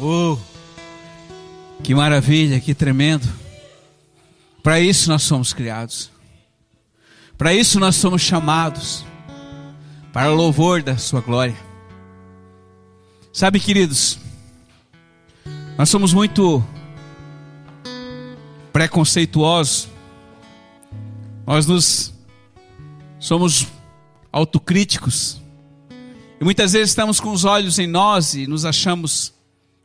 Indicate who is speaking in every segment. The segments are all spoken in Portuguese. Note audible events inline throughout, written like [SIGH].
Speaker 1: Oh, que maravilha, que tremendo. Para isso nós somos criados. Para isso nós somos chamados. Para o louvor da Sua glória. Sabe, queridos, nós somos muito preconceituosos. Nós nos somos autocríticos. E muitas vezes estamos com os olhos em nós e nos achamos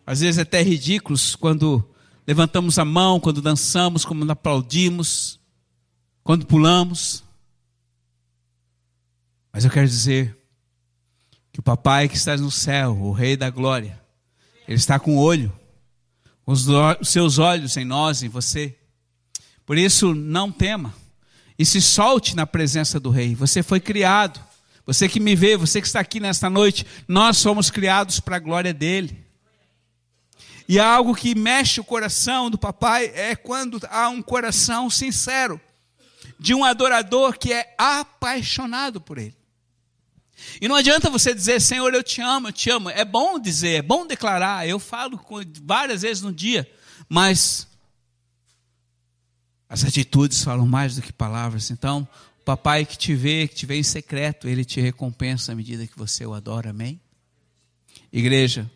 Speaker 1: às vezes até ridículos quando levantamos a mão, quando dançamos, quando aplaudimos, quando pulamos. Mas eu quero dizer que o papai que está no céu, o rei da glória, ele está com o olho, com os seus olhos em nós, em você. Por isso, não tema e se solte na presença do rei. Você foi criado. Você que me vê, você que está aqui nesta noite, nós somos criados para a glória dele. E algo que mexe o coração do papai é quando há um coração sincero de um adorador que é apaixonado por ele. E não adianta você dizer, Senhor, eu te amo, eu te amo. É bom dizer, é bom declarar. Eu falo várias vezes no dia, mas as atitudes falam mais do que palavras. Então, o papai que te vê, que te vê em secreto, ele te recompensa à medida que você o adora. Amém? Igreja,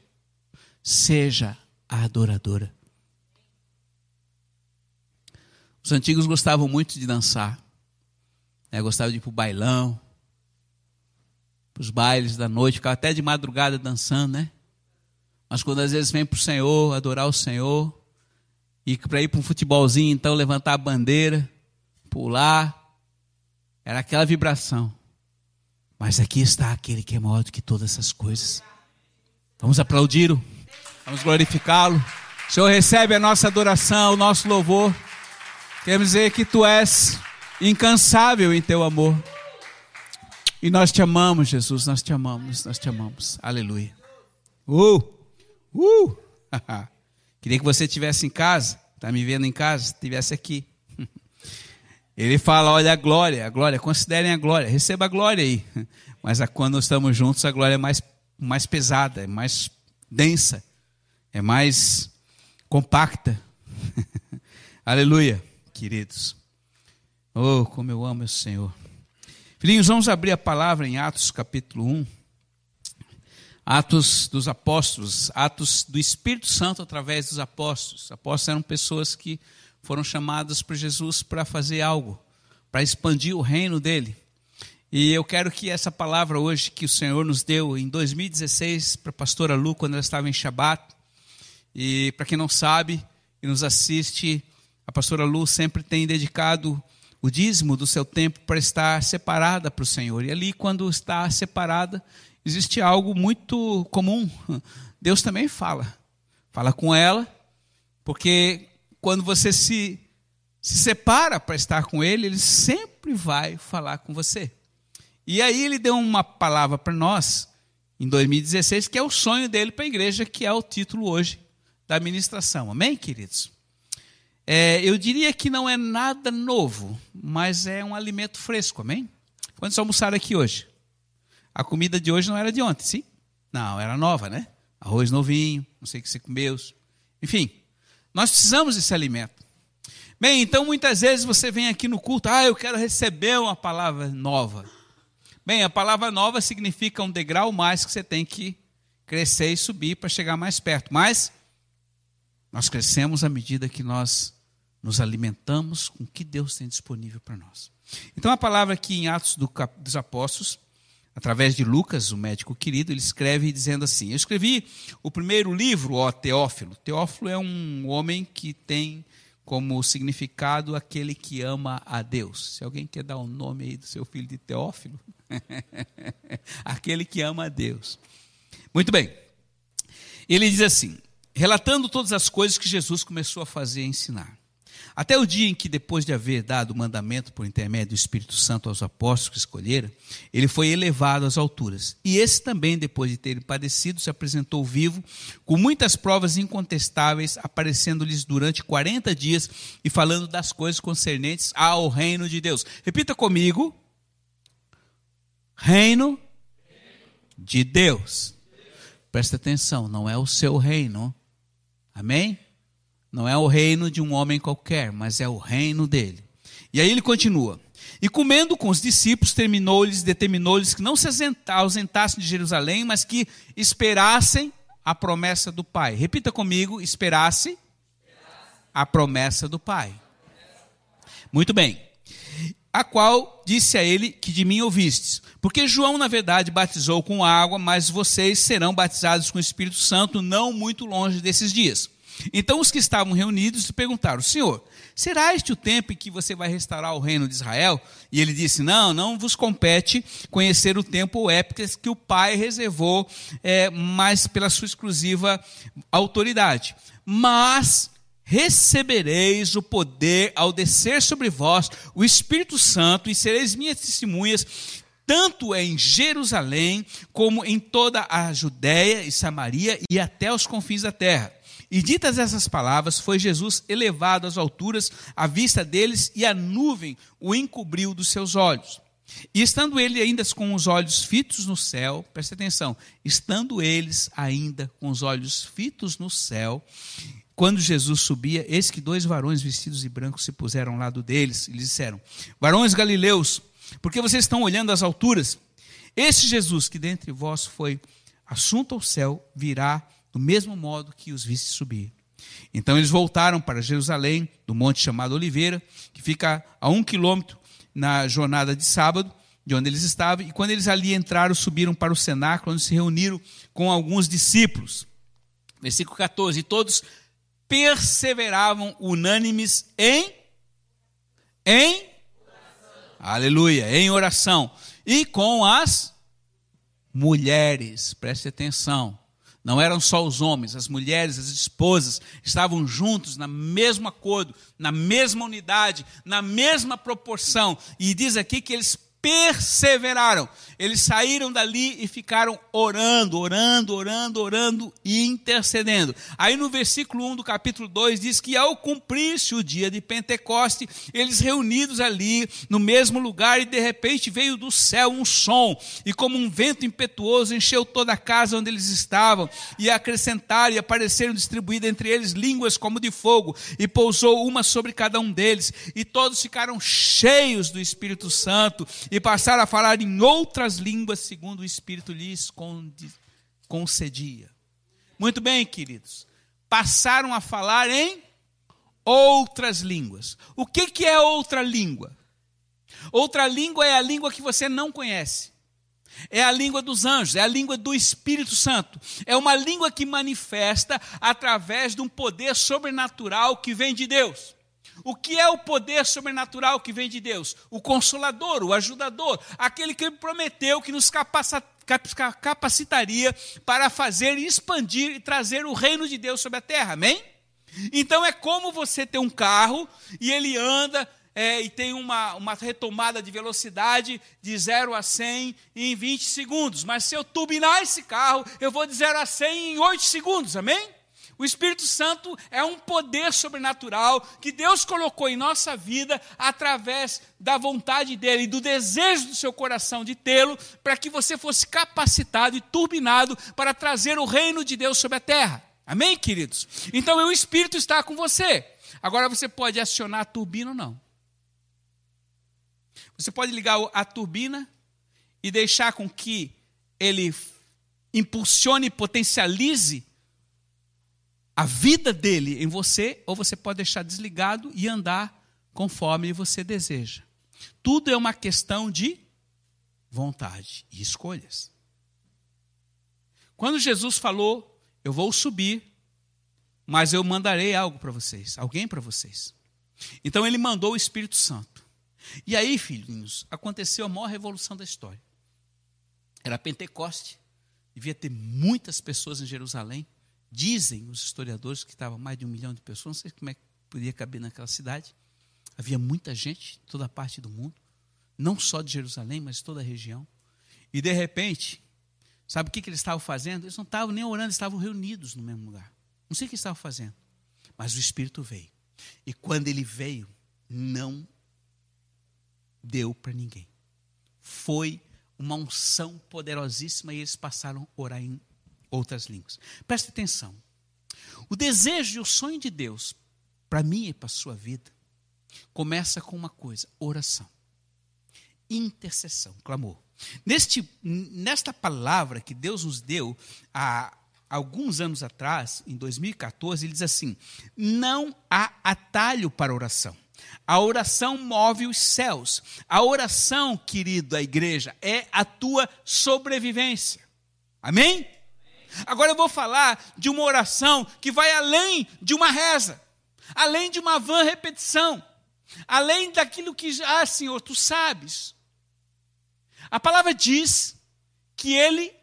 Speaker 1: seja a adoradora. Os antigos gostavam muito de dançar, né? gostavam de ir para o bailão, para os bailes da noite, ficavam até de madrugada dançando, né? Mas quando às vezes vem para o Senhor, adorar o Senhor, e para ir para um futebolzinho, então levantar a bandeira, pular, era aquela vibração. Mas aqui está aquele que é maior do que todas essas coisas. Vamos aplaudir-o. Vamos glorificá-lo. O Senhor recebe a nossa adoração, o nosso louvor. Queremos dizer que tu és incansável em teu amor. E nós te amamos, Jesus, nós te amamos, nós te amamos. Aleluia. Uh! Uh! [LAUGHS] Queria que você estivesse em casa, está me vendo em casa, estivesse aqui. [LAUGHS] Ele fala: olha a glória, a glória, considerem a glória, receba a glória aí. [LAUGHS] Mas quando estamos juntos, a glória é mais, mais pesada, é mais densa é mais compacta. [LAUGHS] Aleluia, queridos. Oh, como eu amo o Senhor. Filhinhos, vamos abrir a palavra em Atos capítulo 1. Atos dos apóstolos, atos do Espírito Santo através dos apóstolos. Os apóstolos eram pessoas que foram chamadas por Jesus para fazer algo, para expandir o reino dele. E eu quero que essa palavra hoje que o Senhor nos deu em 2016 para a pastora Lu, quando ela estava em Shabat, e para quem não sabe e nos assiste, a pastora Lu sempre tem dedicado o dízimo do seu tempo para estar separada para o Senhor. E ali, quando está separada, existe algo muito comum. Deus também fala. Fala com ela, porque quando você se, se separa para estar com Ele, Ele sempre vai falar com você. E aí ele deu uma palavra para nós, em 2016, que é o sonho dele para a igreja, que é o título hoje da administração. Amém, queridos? É, eu diria que não é nada novo, mas é um alimento fresco, amém? Quantos almoçaram aqui hoje? A comida de hoje não era de ontem, sim? Não, era nova, né? Arroz novinho, não sei o que você comeu. Enfim, nós precisamos desse alimento. Bem, então muitas vezes você vem aqui no culto, ah, eu quero receber uma palavra nova. Bem, a palavra nova significa um degrau mais que você tem que crescer e subir para chegar mais perto. Mas nós crescemos à medida que nós nos alimentamos com o que Deus tem disponível para nós. Então, a palavra aqui em Atos do, dos Apóstolos, através de Lucas, o médico querido, ele escreve dizendo assim: Eu escrevi o primeiro livro, ó Teófilo. Teófilo é um homem que tem como significado aquele que ama a Deus. Se alguém quer dar o um nome aí do seu filho de Teófilo, [LAUGHS] aquele que ama a Deus. Muito bem. Ele diz assim: relatando todas as coisas que Jesus começou a fazer e ensinar. Até o dia em que, depois de haver dado o mandamento por intermédio do Espírito Santo aos apóstolos que escolhera, ele foi elevado às alturas. E esse também, depois de ter padecido, se apresentou vivo, com muitas provas incontestáveis, aparecendo-lhes durante 40 dias e falando das coisas concernentes ao reino de Deus. Repita comigo: Reino de Deus. Presta atenção, não é o seu reino Amém? Não é o reino de um homem qualquer, mas é o reino dele. E aí ele continua. E comendo com os discípulos, terminou-lhes, determinou-lhes que não se ausentassem de Jerusalém, mas que esperassem a promessa do Pai. Repita comigo: esperasse a promessa do Pai. Muito bem. A qual disse a ele que de mim ouvistes. Porque João, na verdade, batizou com água, mas vocês serão batizados com o Espírito Santo não muito longe desses dias. Então os que estavam reunidos perguntaram: Senhor, será este o tempo em que você vai restaurar o reino de Israel? E ele disse: Não, não vos compete conhecer o tempo ou épocas que o Pai reservou, é, mas pela sua exclusiva autoridade. Mas recebereis o poder ao descer sobre vós o Espírito Santo e sereis minhas testemunhas tanto em Jerusalém como em toda a Judéia e Samaria e até os confins da terra. E ditas essas palavras, foi Jesus elevado às alturas à vista deles, e a nuvem o encobriu dos seus olhos. E estando ele ainda com os olhos fitos no céu, preste atenção, estando eles ainda com os olhos fitos no céu, quando Jesus subia, eis que dois varões vestidos de branco se puseram ao lado deles e lhes disseram: Varões galileus, por que vocês estão olhando às alturas? Esse Jesus que dentre vós foi assunto ao céu virá do mesmo modo que os viste subir. Então eles voltaram para Jerusalém, do monte chamado Oliveira, que fica a um quilômetro na jornada de sábado, de onde eles estavam, e quando eles ali entraram, subiram para o cenáculo, onde se reuniram com alguns discípulos. Versículo 14: E todos perseveravam unânimes em em aleluia, em oração e com as mulheres. Preste atenção. Não eram só os homens, as mulheres, as esposas estavam juntos na mesmo acordo, na mesma unidade, na mesma proporção. E diz aqui que eles perseveraram. Eles saíram dali e ficaram orando, orando, orando, orando e intercedendo. Aí no versículo 1 do capítulo 2 diz que ao cumprir-se o dia de Pentecoste, eles reunidos ali no mesmo lugar e de repente veio do céu um som e como um vento impetuoso encheu toda a casa onde eles estavam e acrescentaram e apareceram distribuídas entre eles línguas como de fogo e pousou uma sobre cada um deles e todos ficaram cheios do Espírito Santo e passaram a falar em outras línguas, segundo o Espírito lhes concedia. Muito bem, queridos. Passaram a falar em outras línguas. O que, que é outra língua? Outra língua é a língua que você não conhece. É a língua dos anjos, é a língua do Espírito Santo. É uma língua que manifesta através de um poder sobrenatural que vem de Deus. O que é o poder sobrenatural que vem de Deus? O consolador, o ajudador, aquele que prometeu que nos capacitaria para fazer expandir e trazer o reino de Deus sobre a terra. Amém? Então é como você ter um carro e ele anda é, e tem uma, uma retomada de velocidade de 0 a 100 em 20 segundos. Mas se eu turbinar esse carro, eu vou de 0 a 100 em 8 segundos. Amém? O Espírito Santo é um poder sobrenatural que Deus colocou em nossa vida através da vontade dele e do desejo do seu coração de tê-lo, para que você fosse capacitado e turbinado para trazer o reino de Deus sobre a terra. Amém, queridos? Então o Espírito está com você. Agora você pode acionar a turbina ou não. Você pode ligar a turbina e deixar com que ele impulsione e potencialize a vida dele em você, ou você pode deixar desligado e andar conforme você deseja. Tudo é uma questão de vontade e escolhas. Quando Jesus falou, eu vou subir, mas eu mandarei algo para vocês, alguém para vocês. Então ele mandou o Espírito Santo. E aí, filhinhos, aconteceu a maior revolução da história. Era Pentecoste, devia ter muitas pessoas em Jerusalém. Dizem os historiadores que estava mais de um milhão de pessoas, não sei como é que podia caber naquela cidade. Havia muita gente, toda parte do mundo, não só de Jerusalém, mas toda a região. E de repente, sabe o que, que eles estavam fazendo? Eles não estavam nem orando, estavam reunidos no mesmo lugar. Não sei o que estavam fazendo, mas o Espírito veio. E quando ele veio, não deu para ninguém. Foi uma unção poderosíssima e eles passaram a orar em outras línguas. Preste atenção. O desejo e o sonho de Deus, para mim e para a sua vida, começa com uma coisa: oração, intercessão, clamor. Neste, nesta palavra que Deus nos deu há alguns anos atrás, em 2014, ele diz assim: não há atalho para oração. A oração move os céus. A oração, querido da igreja, é a tua sobrevivência. Amém? Agora eu vou falar de uma oração que vai além de uma reza, além de uma vã repetição, além daquilo que, ah, Senhor, tu sabes. A palavra diz que ele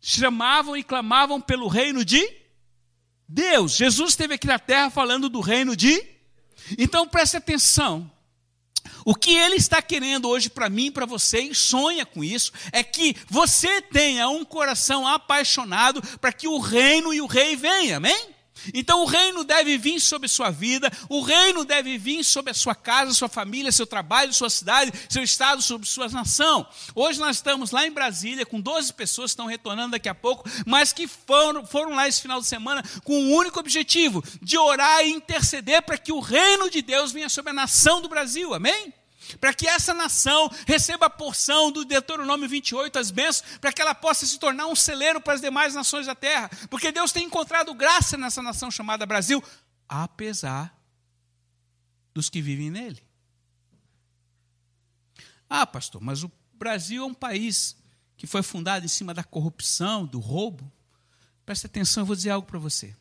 Speaker 1: chamavam e clamavam pelo reino de Deus. Jesus esteve aqui na terra falando do reino de. Então preste atenção. O que ele está querendo hoje para mim, para você, e sonha com isso, é que você tenha um coração apaixonado para que o reino e o rei venham, amém? Então o reino deve vir sobre sua vida, o reino deve vir sobre a sua casa, sua família, seu trabalho, sua cidade, seu estado, sobre sua nação. Hoje nós estamos lá em Brasília com 12 pessoas que estão retornando daqui a pouco, mas que foram, foram lá esse final de semana com o um único objetivo de orar e interceder para que o reino de Deus venha sobre a nação do Brasil. Amém? Para que essa nação receba a porção do Deuteronômio 28, as bênçãos, para que ela possa se tornar um celeiro para as demais nações da terra, porque Deus tem encontrado graça nessa nação chamada Brasil, apesar dos que vivem nele. Ah, pastor, mas o Brasil é um país que foi fundado em cima da corrupção, do roubo. Preste atenção, eu vou dizer algo para você.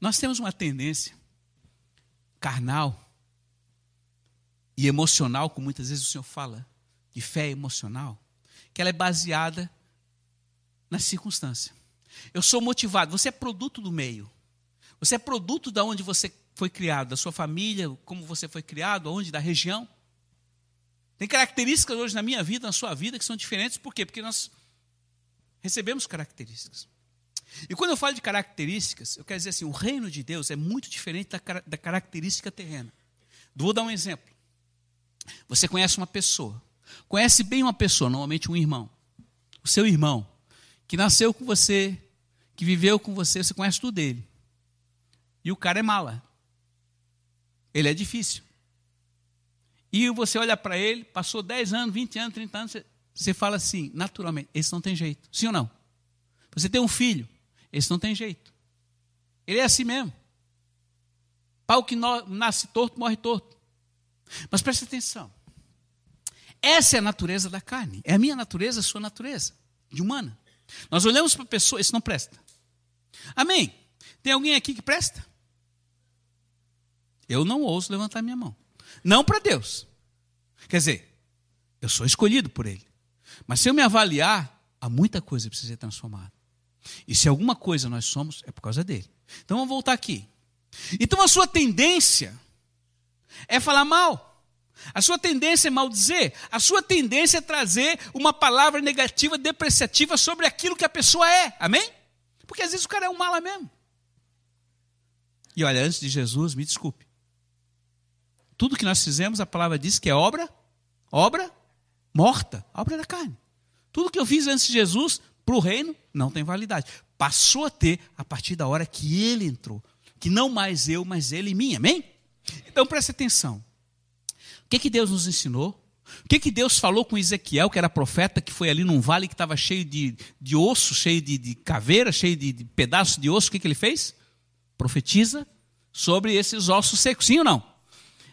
Speaker 1: Nós temos uma tendência carnal e emocional, como muitas vezes o Senhor fala, de fé emocional, que ela é baseada na circunstância. Eu sou motivado, você é produto do meio. Você é produto da onde você foi criado, da sua família, como você foi criado, aonde, da região. Tem características hoje na minha vida, na sua vida, que são diferentes, por quê? Porque nós recebemos características. E quando eu falo de características, eu quero dizer assim: o reino de Deus é muito diferente da, da característica terrena. Vou dar um exemplo. Você conhece uma pessoa, conhece bem uma pessoa, normalmente um irmão, o seu irmão, que nasceu com você, que viveu com você, você conhece tudo dele. E o cara é mala. Ele é difícil. E você olha para ele, passou 10 anos, 20 anos, 30 anos, você, você fala assim, naturalmente, esse não tem jeito. Sim ou não? Você tem um filho, esse não tem jeito. Ele é assim mesmo. Pau que nasce torto, morre torto. Mas preste atenção. Essa é a natureza da carne. É a minha natureza, a sua natureza, de humana. Nós olhamos para a pessoa, isso não presta. Amém? Tem alguém aqui que presta? Eu não ouso levantar minha mão. Não para Deus. Quer dizer, eu sou escolhido por Ele. Mas se eu me avaliar, há muita coisa que precisa ser transformada. E se alguma coisa nós somos, é por causa dele. Então vamos voltar aqui. Então a sua tendência é falar mal. A sua tendência é maldizer. A sua tendência é trazer uma palavra negativa, depreciativa sobre aquilo que a pessoa é. Amém? Porque às vezes o cara é um mala mesmo. E olha, antes de Jesus, me desculpe. Tudo que nós fizemos, a palavra diz que é obra, obra morta, obra da carne. Tudo que eu fiz antes de Jesus, para o reino, não tem validade. Passou a ter a partir da hora que ele entrou. Que não mais eu, mas ele em mim. Amém? Então preste atenção. O que, que Deus nos ensinou? O que, que Deus falou com Ezequiel, que era profeta, que foi ali num vale que estava cheio de, de osso, cheio de, de caveira, cheio de, de pedaços de osso? O que, que ele fez? Profetiza sobre esses ossos secos, sim ou não?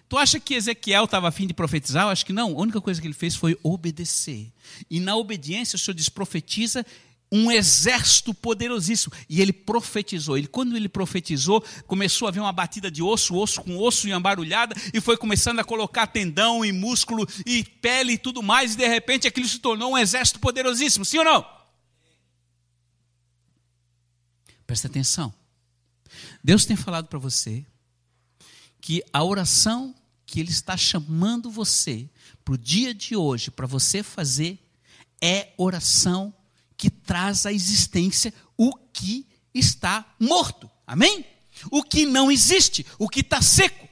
Speaker 1: Tu acha que Ezequiel estava afim de profetizar? Eu acho que não. A única coisa que ele fez foi obedecer. E na obediência o Senhor diz: profetiza um exército poderosíssimo. E ele profetizou. Ele, quando ele profetizou, começou a haver uma batida de osso, osso com osso e embarulhada, e foi começando a colocar tendão e músculo e pele e tudo mais, e de repente aquilo se tornou um exército poderosíssimo. Sim ou não? Presta atenção. Deus tem falado para você que a oração que Ele está chamando você para o dia de hoje, para você fazer, é oração que traz à existência o que está morto. Amém? O que não existe, o que está seco.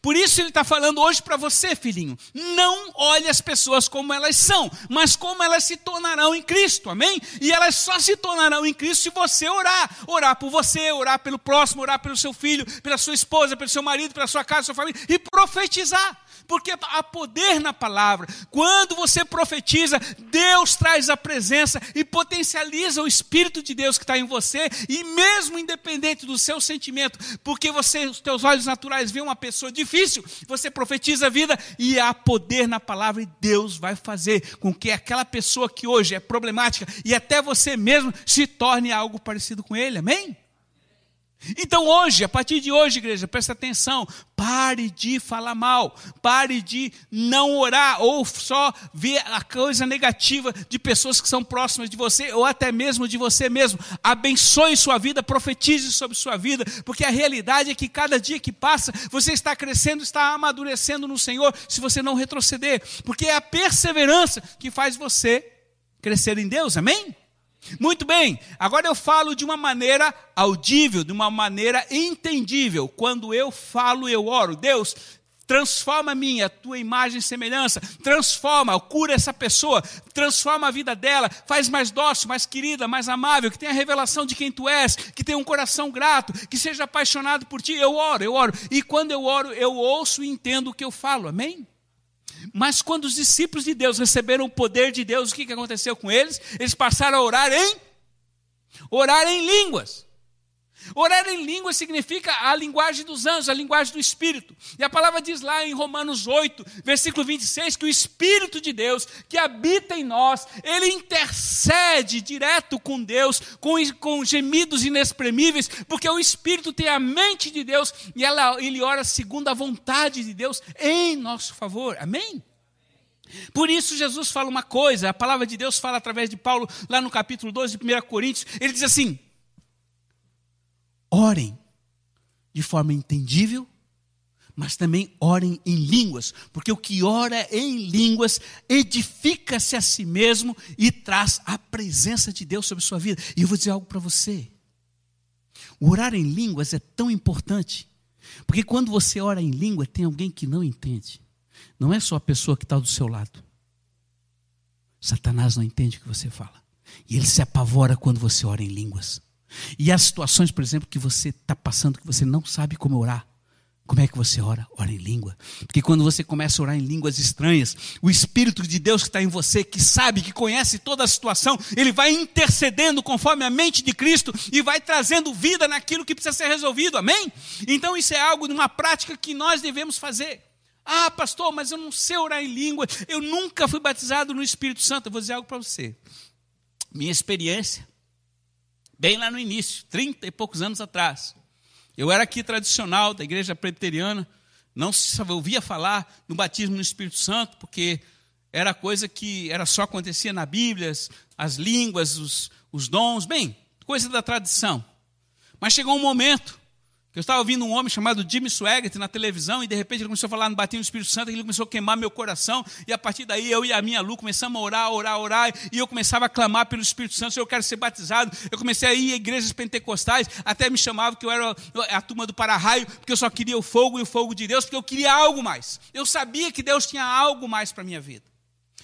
Speaker 1: Por isso ele está falando hoje para você, filhinho. Não olhe as pessoas como elas são, mas como elas se tornarão em Cristo, amém? E elas só se tornarão em Cristo se você orar. Orar por você, orar pelo próximo, orar pelo seu filho, pela sua esposa, pelo seu marido, pela sua casa, sua família, e profetizar porque há poder na palavra. Quando você profetiza, Deus traz a presença e potencializa o Espírito de Deus que está em você, e mesmo independente do seu sentimento, porque você, os teus olhos naturais veem uma pessoa difícil, você profetiza a vida e há poder na palavra, e Deus vai fazer com que aquela pessoa que hoje é problemática e até você mesmo se torne algo parecido com ele, amém? Então hoje, a partir de hoje, igreja, presta atenção, pare de falar mal, pare de não orar ou só ver a coisa negativa de pessoas que são próximas de você ou até mesmo de você mesmo. Abençoe sua vida, profetize sobre sua vida, porque a realidade é que cada dia que passa, você está crescendo, está amadurecendo no Senhor, se você não retroceder, porque é a perseverança que faz você crescer em Deus. Amém? Muito bem, agora eu falo de uma maneira audível, de uma maneira entendível. Quando eu falo, eu oro. Deus, transforma a minha, a tua imagem e semelhança, transforma, cura essa pessoa, transforma a vida dela, faz mais dócil, mais querida, mais amável, que tenha a revelação de quem tu és, que tenha um coração grato, que seja apaixonado por ti. Eu oro, eu oro. E quando eu oro, eu ouço e entendo o que eu falo. Amém? Mas quando os discípulos de Deus receberam o poder de Deus, o que aconteceu com eles? Eles passaram a orar em orar em línguas. Orar em língua significa a linguagem dos anjos, a linguagem do Espírito. E a palavra diz lá em Romanos 8, versículo 26, que o Espírito de Deus que habita em nós, ele intercede direto com Deus, com, com gemidos inexprimíveis, porque o Espírito tem a mente de Deus e ela, ele ora segundo a vontade de Deus em nosso favor. Amém? Por isso, Jesus fala uma coisa, a palavra de Deus fala através de Paulo, lá no capítulo 12 de 1 Coríntios, ele diz assim: orem de forma entendível, mas também orem em línguas, porque o que ora em línguas edifica-se a si mesmo e traz a presença de Deus sobre sua vida. E eu vou dizer algo para você. Orar em línguas é tão importante, porque quando você ora em língua, tem alguém que não entende. Não é só a pessoa que está do seu lado. Satanás não entende o que você fala. E ele se apavora quando você ora em línguas. E as situações, por exemplo, que você está passando, que você não sabe como orar. Como é que você ora? Ora em língua. Porque quando você começa a orar em línguas estranhas, o Espírito de Deus que está em você, que sabe, que conhece toda a situação, ele vai intercedendo conforme a mente de Cristo e vai trazendo vida naquilo que precisa ser resolvido. Amém? Então isso é algo de uma prática que nós devemos fazer. Ah, pastor, mas eu não sei orar em língua, eu nunca fui batizado no Espírito Santo. Eu vou dizer algo para você. Minha experiência bem lá no início, 30 e poucos anos atrás. Eu era aqui tradicional da igreja presbiteriana, não se ouvia falar no batismo no Espírito Santo, porque era coisa que era só acontecia na Bíblia, as, as línguas, os, os dons, bem, coisa da tradição. Mas chegou um momento eu estava ouvindo um homem chamado Jimmy Swaggart na televisão e de repente ele começou a falar no batismo do Espírito Santo e ele começou a queimar meu coração e a partir daí eu e a minha Lu começamos a orar, orar, orar e eu começava a clamar pelo Espírito Santo, eu quero ser batizado. Eu comecei a ir a igrejas pentecostais, até me chamavam que eu era a turma do para-raio, porque eu só queria o fogo e o fogo de Deus, porque eu queria algo mais. Eu sabia que Deus tinha algo mais para a minha vida.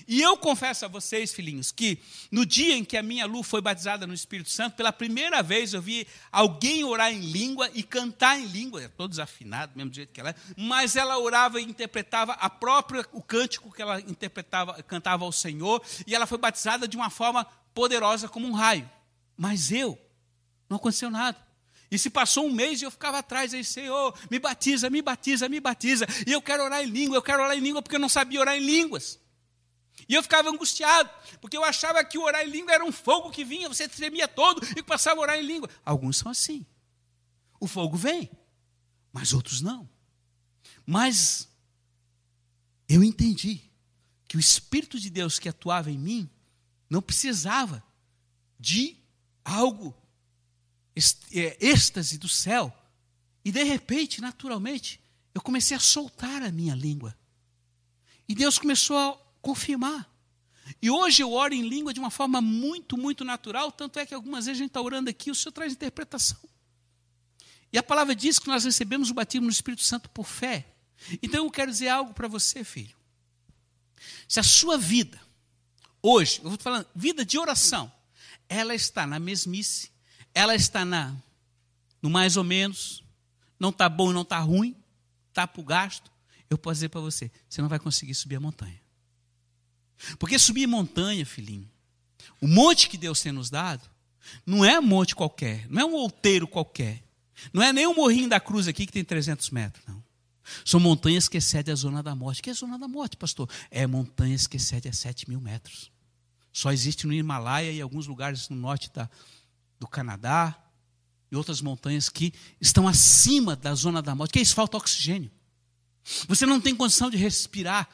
Speaker 1: E eu confesso a vocês, filhinhos, que no dia em que a minha Lu foi batizada no Espírito Santo, pela primeira vez eu vi alguém orar em língua e cantar em língua, é todo desafinado, mesmo jeito que ela é, mas ela orava e interpretava a própria o cântico que ela interpretava, cantava ao Senhor, e ela foi batizada de uma forma poderosa como um raio. Mas eu não aconteceu nada. E se passou um mês e eu ficava atrás, aí, Senhor, me batiza, me batiza, me batiza. E eu quero orar em língua, eu quero orar em língua porque eu não sabia orar em línguas. E eu ficava angustiado, porque eu achava que o orar em língua era um fogo que vinha, você tremia todo e passava a orar em língua. Alguns são assim. O fogo vem, mas outros não. Mas eu entendi que o Espírito de Deus que atuava em mim não precisava de algo, é, êxtase do céu. E de repente, naturalmente, eu comecei a soltar a minha língua. E Deus começou a confirmar. E hoje eu oro em língua de uma forma muito, muito natural, tanto é que algumas vezes a gente está orando aqui, o Senhor traz interpretação. E a palavra diz que nós recebemos o batismo no Espírito Santo por fé. Então eu quero dizer algo para você, filho. Se a sua vida, hoje, eu vou falando, vida de oração, ela está na mesmice, ela está na no mais ou menos, não está bom e não está ruim, está para o gasto, eu posso dizer para você, você não vai conseguir subir a montanha. Porque subir montanha, filhinho, o monte que Deus tem nos dado, não é um monte qualquer, não é um outeiro qualquer, não é nem um morrinho da cruz aqui que tem 300 metros, não. São montanhas que excedem a zona da morte. que é a zona da morte, pastor? É montanhas que excedem a 7 mil metros. Só existe no Himalaia e alguns lugares no norte da, do Canadá e outras montanhas que estão acima da zona da morte, que é isso falta oxigênio. Você não tem condição de respirar.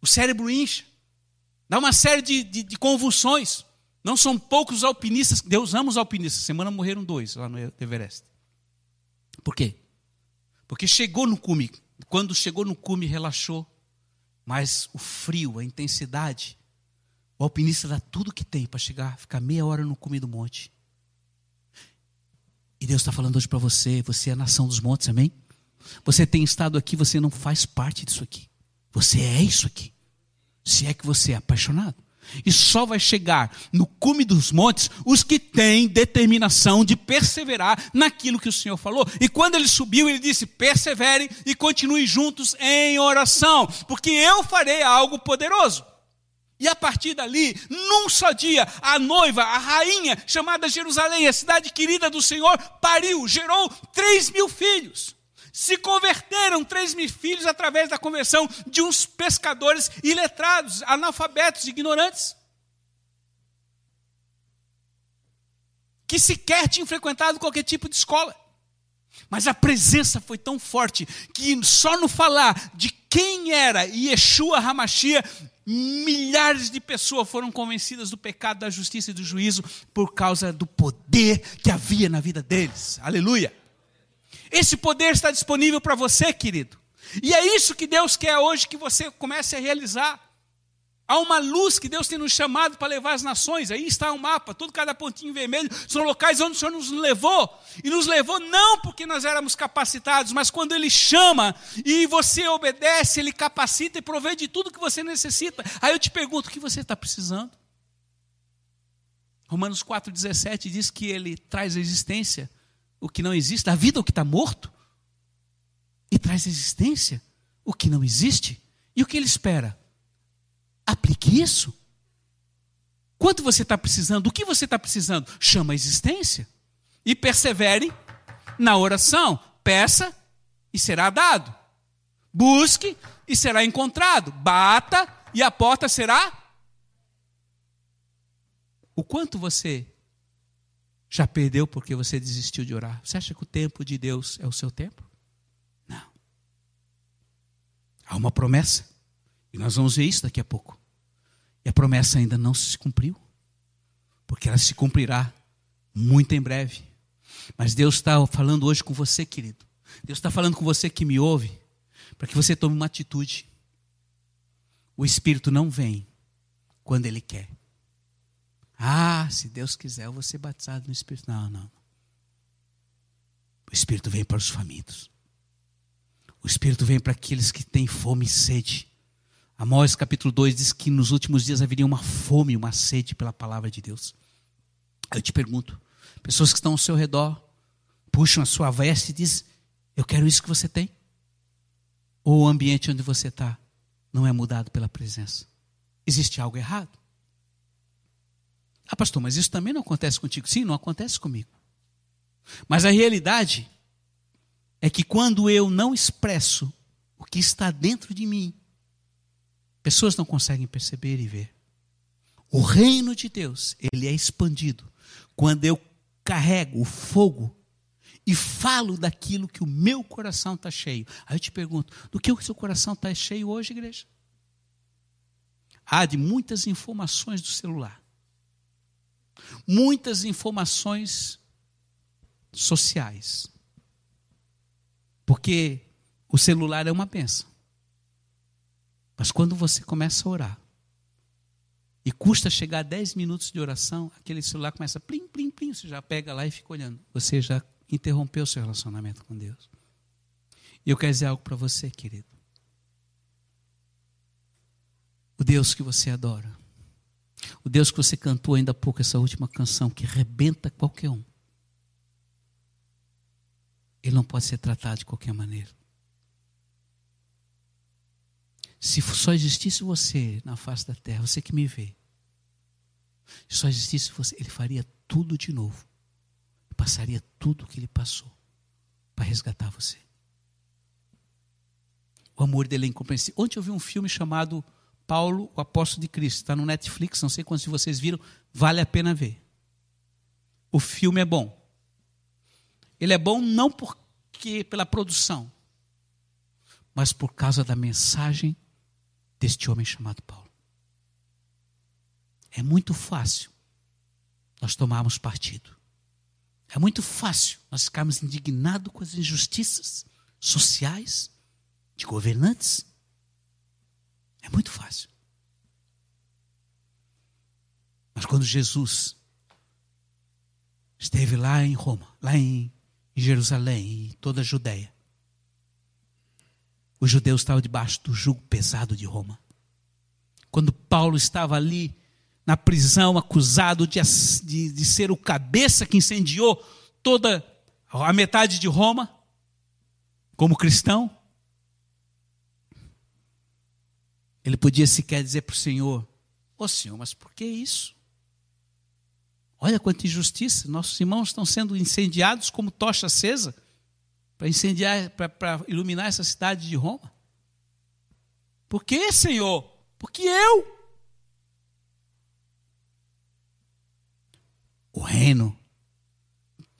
Speaker 1: O cérebro incha. Dá uma série de, de, de convulsões. Não são poucos alpinistas. Deus ama os alpinistas. Semana morreram dois lá no Everest. Por quê? Porque chegou no cume. Quando chegou no cume, relaxou. Mas o frio, a intensidade, o alpinista dá tudo que tem para chegar, ficar meia hora no cume do monte. E Deus está falando hoje para você: você é a nação dos montes, amém? Você tem estado aqui, você não faz parte disso aqui. Você é isso aqui. Se é que você é apaixonado. E só vai chegar no cume dos montes os que têm determinação de perseverar naquilo que o Senhor falou. E quando ele subiu, ele disse: perseverem e continuem juntos em oração, porque eu farei algo poderoso. E a partir dali, num só dia, a noiva, a rainha, chamada Jerusalém, a cidade querida do Senhor, pariu, gerou três mil filhos. Se converteram três mil filhos através da conversão de uns pescadores iletrados, analfabetos, ignorantes. Que sequer tinham frequentado qualquer tipo de escola. Mas a presença foi tão forte que só no falar de quem era Yeshua Hamashia, milhares de pessoas foram convencidas do pecado, da justiça e do juízo por causa do poder que havia na vida deles. Aleluia! Esse poder está disponível para você, querido. E é isso que Deus quer hoje que você comece a realizar. Há uma luz que Deus tem nos chamado para levar as nações. Aí está o um mapa, todo cada pontinho vermelho são locais onde o Senhor nos levou. E nos levou não porque nós éramos capacitados, mas quando Ele chama e você obedece, Ele capacita e provê de tudo que você necessita. Aí eu te pergunto: o que você está precisando? Romanos 4,17 diz que Ele traz a existência o que não existe, da vida o que está morto, e traz existência o que não existe. E o que Ele espera? Aplique isso. Quanto você está precisando? O que você está precisando? Chama a existência. E persevere na oração. Peça e será dado. Busque e será encontrado. Bata e a porta será. O quanto você já perdeu porque você desistiu de orar? Você acha que o tempo de Deus é o seu tempo? Não. Há uma promessa. E nós vamos ver isso daqui a pouco. E a promessa ainda não se cumpriu. Porque ela se cumprirá muito em breve. Mas Deus está falando hoje com você, querido. Deus está falando com você que me ouve. Para que você tome uma atitude. O Espírito não vem quando Ele quer. Ah, se Deus quiser, eu vou ser batizado no Espírito. Não, não. O Espírito vem para os famintos. O Espírito vem para aqueles que têm fome e sede. Amós capítulo 2 diz que nos últimos dias haveria uma fome, uma sede pela palavra de Deus. Eu te pergunto, pessoas que estão ao seu redor, puxam a sua veste e dizem, eu quero isso que você tem. Ou o ambiente onde você está não é mudado pela presença. Existe algo errado. Ah, pastor, mas isso também não acontece contigo. Sim, não acontece comigo. Mas a realidade é que quando eu não expresso o que está dentro de mim, pessoas não conseguem perceber e ver. O reino de Deus, ele é expandido quando eu carrego o fogo e falo daquilo que o meu coração está cheio. Aí eu te pergunto, do que o seu coração está cheio hoje, igreja? Há de muitas informações do celular muitas informações sociais. Porque o celular é uma benção. Mas quando você começa a orar, e custa chegar a 10 minutos de oração, aquele celular começa plim, plim, plim, você já pega lá e fica olhando. Você já interrompeu seu relacionamento com Deus. E eu quero dizer algo para você, querido. O Deus que você adora, o Deus que você cantou ainda há pouco, essa última canção, que rebenta qualquer um, ele não pode ser tratado de qualquer maneira. Se só existisse você na face da terra, você que me vê, se só existisse você, ele faria tudo de novo. Passaria tudo o que ele passou para resgatar você. O amor dele é incompreensível. Ontem eu vi um filme chamado Paulo, o Apóstolo de Cristo. Está no Netflix, não sei quantos de vocês viram. Vale a pena ver. O filme é bom. Ele é bom não porque pela produção, mas por causa da mensagem deste homem chamado Paulo. É muito fácil nós tomarmos partido. É muito fácil nós ficarmos indignados com as injustiças sociais de governantes. É muito fácil. Mas quando Jesus esteve lá em Roma, lá em Jerusalém, em toda a Judéia, os judeus estavam debaixo do jugo pesado de Roma. Quando Paulo estava ali na prisão, acusado de, de, de ser o cabeça que incendiou toda a metade de Roma, como cristão, ele podia sequer dizer para o Senhor: Ô oh, Senhor, mas por que isso? Olha quanta injustiça, nossos irmãos estão sendo incendiados como tocha acesa para incendiar, para iluminar essa cidade de Roma. Por que, Senhor? Porque eu. O reino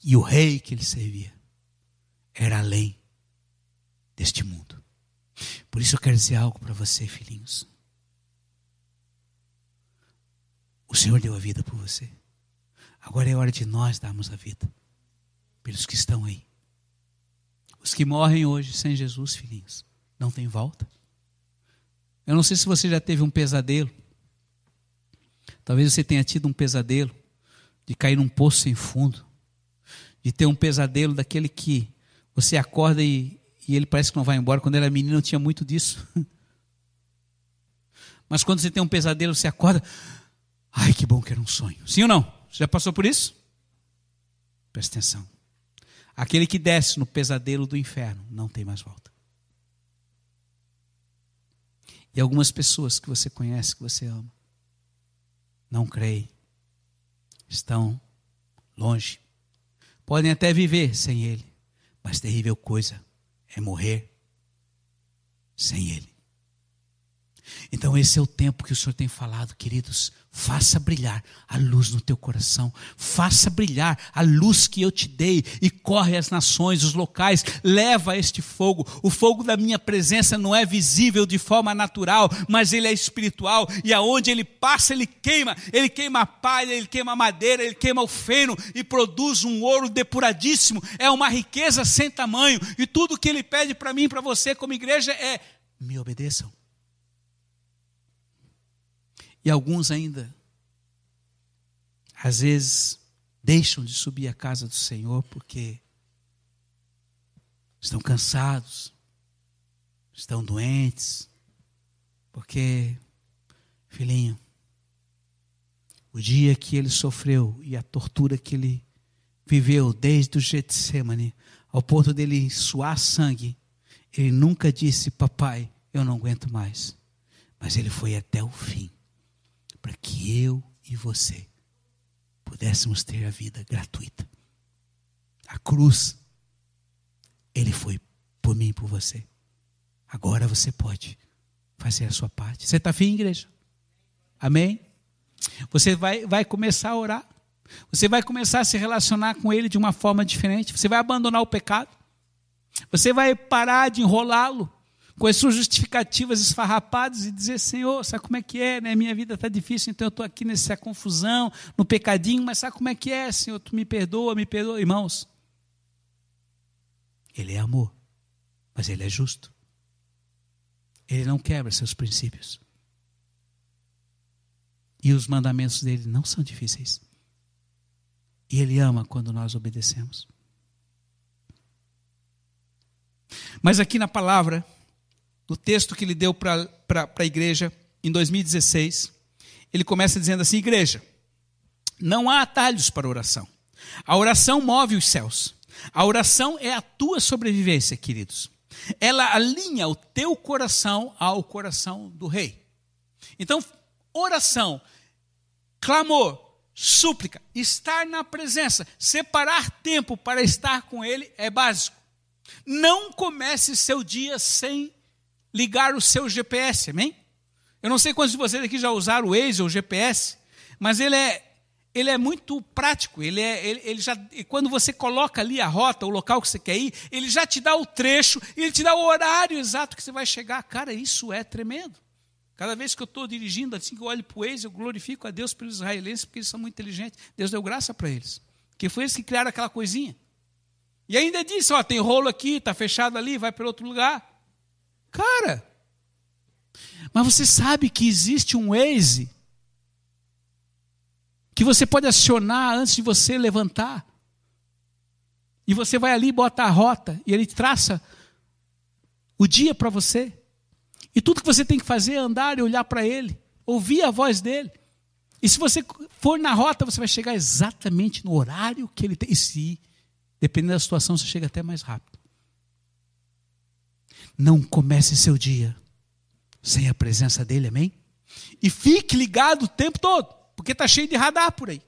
Speaker 1: e o rei que ele servia era além deste mundo. Por isso eu quero dizer algo para você, filhinhos. O Senhor deu a vida por você. Agora é hora de nós darmos a vida pelos que estão aí. Os que morrem hoje sem Jesus, filhinhos, não tem volta. Eu não sei se você já teve um pesadelo. Talvez você tenha tido um pesadelo de cair num poço sem fundo, de ter um pesadelo daquele que você acorda e, e ele parece que não vai embora. Quando era menino, não tinha muito disso. [LAUGHS] Mas quando você tem um pesadelo, você acorda. Ai, que bom que era um sonho. Sim ou não? Você já passou por isso? Presta atenção. Aquele que desce no pesadelo do inferno não tem mais volta. E algumas pessoas que você conhece, que você ama, não creem, estão longe. Podem até viver sem Ele, mas terrível coisa é morrer sem Ele. Então, esse é o tempo que o Senhor tem falado, queridos. Faça brilhar a luz no teu coração, faça brilhar a luz que eu te dei e corre as nações, os locais, leva este fogo. O fogo da minha presença não é visível de forma natural, mas ele é espiritual e aonde ele passa, ele queima. Ele queima a palha, ele queima a madeira, ele queima o feno e produz um ouro depuradíssimo. É uma riqueza sem tamanho e tudo que ele pede para mim, para você como igreja é: me obedeçam. E alguns ainda, às vezes, deixam de subir à casa do Senhor porque estão cansados, estão doentes, porque, filhinho, o dia que ele sofreu e a tortura que ele viveu desde o Getsemane, ao ponto dele suar sangue, ele nunca disse, papai, eu não aguento mais. Mas ele foi até o fim para que eu e você pudéssemos ter a vida gratuita. A cruz, Ele foi por mim e por você. Agora você pode fazer a sua parte. Você está afim, igreja? Amém? Você vai, vai começar a orar. Você vai começar a se relacionar com Ele de uma forma diferente. Você vai abandonar o pecado. Você vai parar de enrolá-lo com as suas justificativas esfarrapadas e dizer: Senhor, sabe como é que é? Né? Minha vida está difícil, então eu estou aqui nessa confusão, no pecadinho, mas sabe como é que é, Senhor? Tu me perdoa, me perdoa. Irmãos, Ele é amor, mas Ele é justo. Ele não quebra seus princípios. E os mandamentos dele não são difíceis. E Ele ama quando nós obedecemos. Mas aqui na palavra, no texto que ele deu para a igreja em 2016, ele começa dizendo assim: Igreja, não há atalhos para oração. A oração move os céus. A oração é a tua sobrevivência, queridos. Ela alinha o teu coração ao coração do rei. Então, oração, clamor, súplica, estar na presença, separar tempo para estar com ele é básico. Não comece seu dia sem ligar o seu GPS, amém? Eu não sei quantos de vocês aqui já usaram o Waze ou o GPS, mas ele é, ele é muito prático. Ele é, ele, ele já, quando você coloca ali a rota, o local que você quer ir, ele já te dá o trecho, ele te dá o horário exato que você vai chegar. Cara, isso é tremendo. Cada vez que eu estou dirigindo, assim que eu olho para o Waze, eu glorifico a Deus pelos israelenses, porque eles são muito inteligentes. Deus deu graça para eles. Porque foi eles que criaram aquela coisinha. E ainda disse, ó, tem rolo aqui, está fechado ali, vai para outro lugar. Cara, mas você sabe que existe um Waze que você pode acionar antes de você levantar. E você vai ali, bota a rota, e ele traça o dia para você. E tudo que você tem que fazer é andar e olhar para ele, ouvir a voz dele. E se você for na rota, você vai chegar exatamente no horário que ele tem. E se, dependendo da situação, você chega até mais rápido. Não comece seu dia sem a presença dele, amém? E fique ligado o tempo todo, porque está cheio de radar por aí.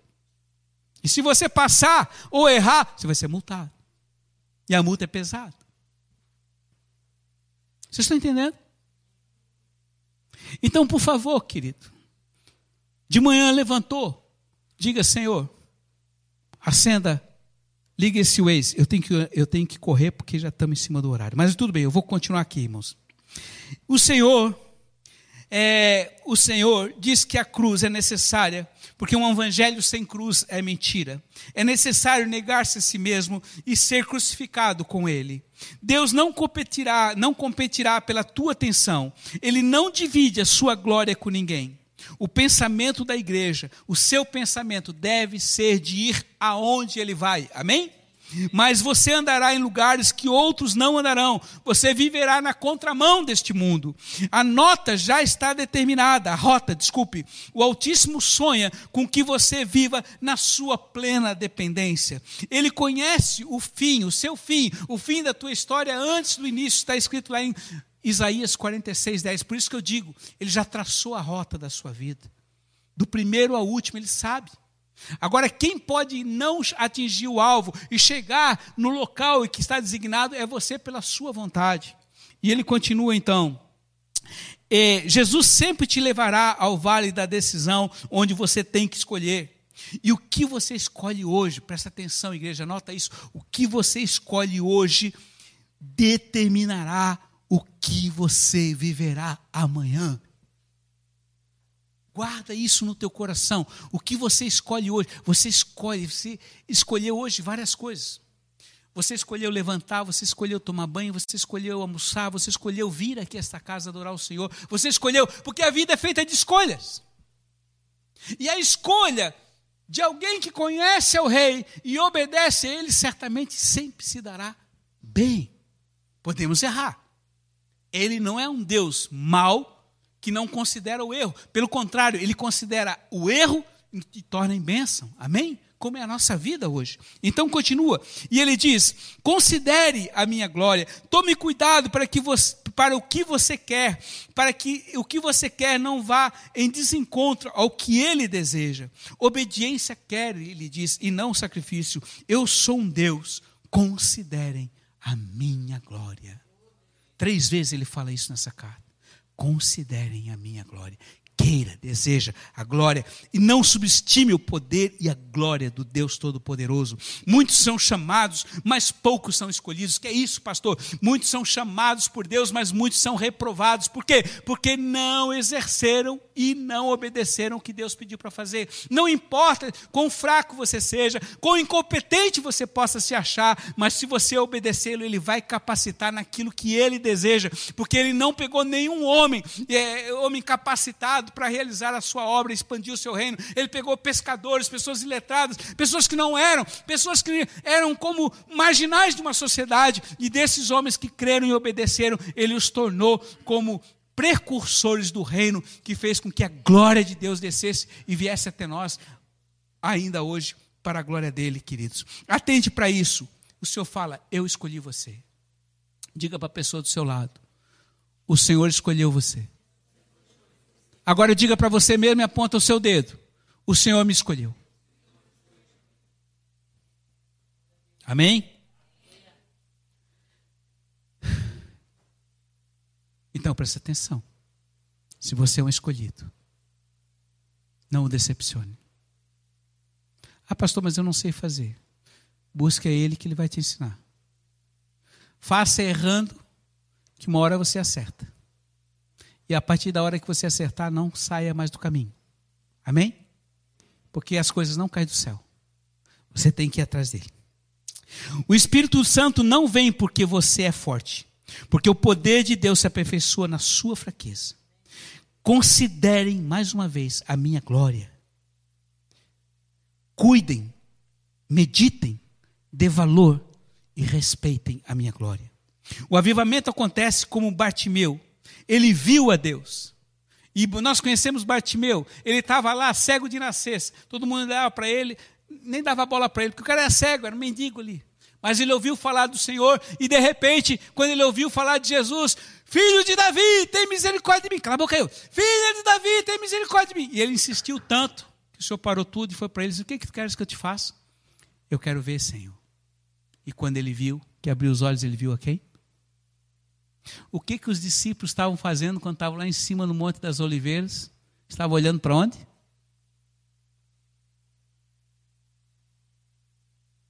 Speaker 1: E se você passar ou errar, você vai ser multado. E a multa é pesada. Vocês estão entendendo? Então, por favor, querido, de manhã levantou, diga, Senhor, acenda, liga esse Waze. Eu tenho que, eu tenho que correr porque já estamos em cima do horário. Mas tudo bem, eu vou continuar aqui, irmãos. O Senhor, é, o Senhor diz que a cruz é necessária, porque um evangelho sem cruz é mentira. É necessário negar-se a si mesmo e ser crucificado com Ele. Deus não competirá, não competirá pela tua atenção. Ele não divide a sua glória com ninguém. O pensamento da igreja, o seu pensamento deve ser de ir aonde ele vai. Amém? mas você andará em lugares que outros não andarão. Você viverá na contramão deste mundo. A nota já está determinada, a rota, desculpe. O Altíssimo sonha com que você viva na sua plena dependência. Ele conhece o fim, o seu fim, o fim da tua história antes do início, está escrito lá em Isaías 46, 10. Por isso que eu digo, ele já traçou a rota da sua vida. Do primeiro ao último, ele sabe. Agora, quem pode não atingir o alvo e chegar no local que está designado é você pela sua vontade. E ele continua então. É, Jesus sempre te levará ao vale da decisão, onde você tem que escolher. E o que você escolhe hoje, presta atenção, igreja, nota isso. O que você escolhe hoje determinará o que você viverá amanhã. Guarda isso no teu coração. O que você escolhe hoje? Você escolhe, você escolheu hoje várias coisas. Você escolheu levantar, você escolheu tomar banho, você escolheu almoçar, você escolheu vir aqui a esta casa adorar o Senhor. Você escolheu, porque a vida é feita de escolhas. E a escolha de alguém que conhece o rei e obedece a ele, certamente sempre se dará bem. Podemos errar. Ele não é um Deus mau, que não considera o erro. Pelo contrário, ele considera o erro e torna em bênção. Amém? Como é a nossa vida hoje. Então continua. E ele diz: considere a minha glória, tome cuidado para, que você, para o que você quer, para que o que você quer não vá em desencontro ao que ele deseja. Obediência quer, ele diz, e não sacrifício. Eu sou um Deus, considerem a minha glória. Três vezes ele fala isso nessa carta. Considerem a minha glória queira, deseja a glória e não subestime o poder e a glória do Deus Todo-Poderoso. Muitos são chamados, mas poucos são escolhidos. Que é isso, pastor? Muitos são chamados por Deus, mas muitos são reprovados. Por quê? Porque não exerceram e não obedeceram o que Deus pediu para fazer. Não importa quão fraco você seja, quão incompetente você possa se achar, mas se você obedecê-lo, ele vai capacitar naquilo que ele deseja, porque ele não pegou nenhum homem, é, homem capacitado para realizar a sua obra, expandir o seu reino. Ele pegou pescadores, pessoas iletradas, pessoas que não eram, pessoas que eram como marginais de uma sociedade, e desses homens que creram e obedeceram, ele os tornou como precursores do reino, que fez com que a glória de Deus descesse e viesse até nós, ainda hoje, para a glória dele, queridos. Atente para isso. O Senhor fala: Eu escolhi você. Diga para a pessoa do seu lado: O Senhor escolheu você. Agora diga para você mesmo e aponta o seu dedo: O Senhor me escolheu. Amém? Então preste atenção. Se você é um escolhido, não o decepcione. Ah, pastor, mas eu não sei fazer. Busque a Ele que Ele vai te ensinar. Faça errando, que uma hora você acerta. E a partir da hora que você acertar, não saia mais do caminho. Amém? Porque as coisas não caem do céu. Você tem que ir atrás dele. O Espírito Santo não vem porque você é forte, porque o poder de Deus se aperfeiçoa na sua fraqueza. Considerem mais uma vez a minha glória. Cuidem, meditem, dê valor e respeitem a minha glória. O avivamento acontece como Bartimeu. Ele viu a Deus. E nós conhecemos Bartimeu. Ele estava lá, cego de nascença. Todo mundo dava para ele, nem dava bola para ele, porque o cara era cego, era um mendigo ali. Mas ele ouviu falar do Senhor e de repente, quando ele ouviu falar de Jesus, filho de Davi, tem misericórdia de mim. Cala a boca aí. Filho de Davi, tem misericórdia de mim. E ele insistiu tanto que o Senhor parou tudo e foi para ele disse: O que, que queres que eu te faça? Eu quero ver, Senhor. E quando ele viu, que abriu os olhos, ele viu a quem? O que, que os discípulos estavam fazendo quando estavam lá em cima no Monte das Oliveiras? Estavam olhando para onde?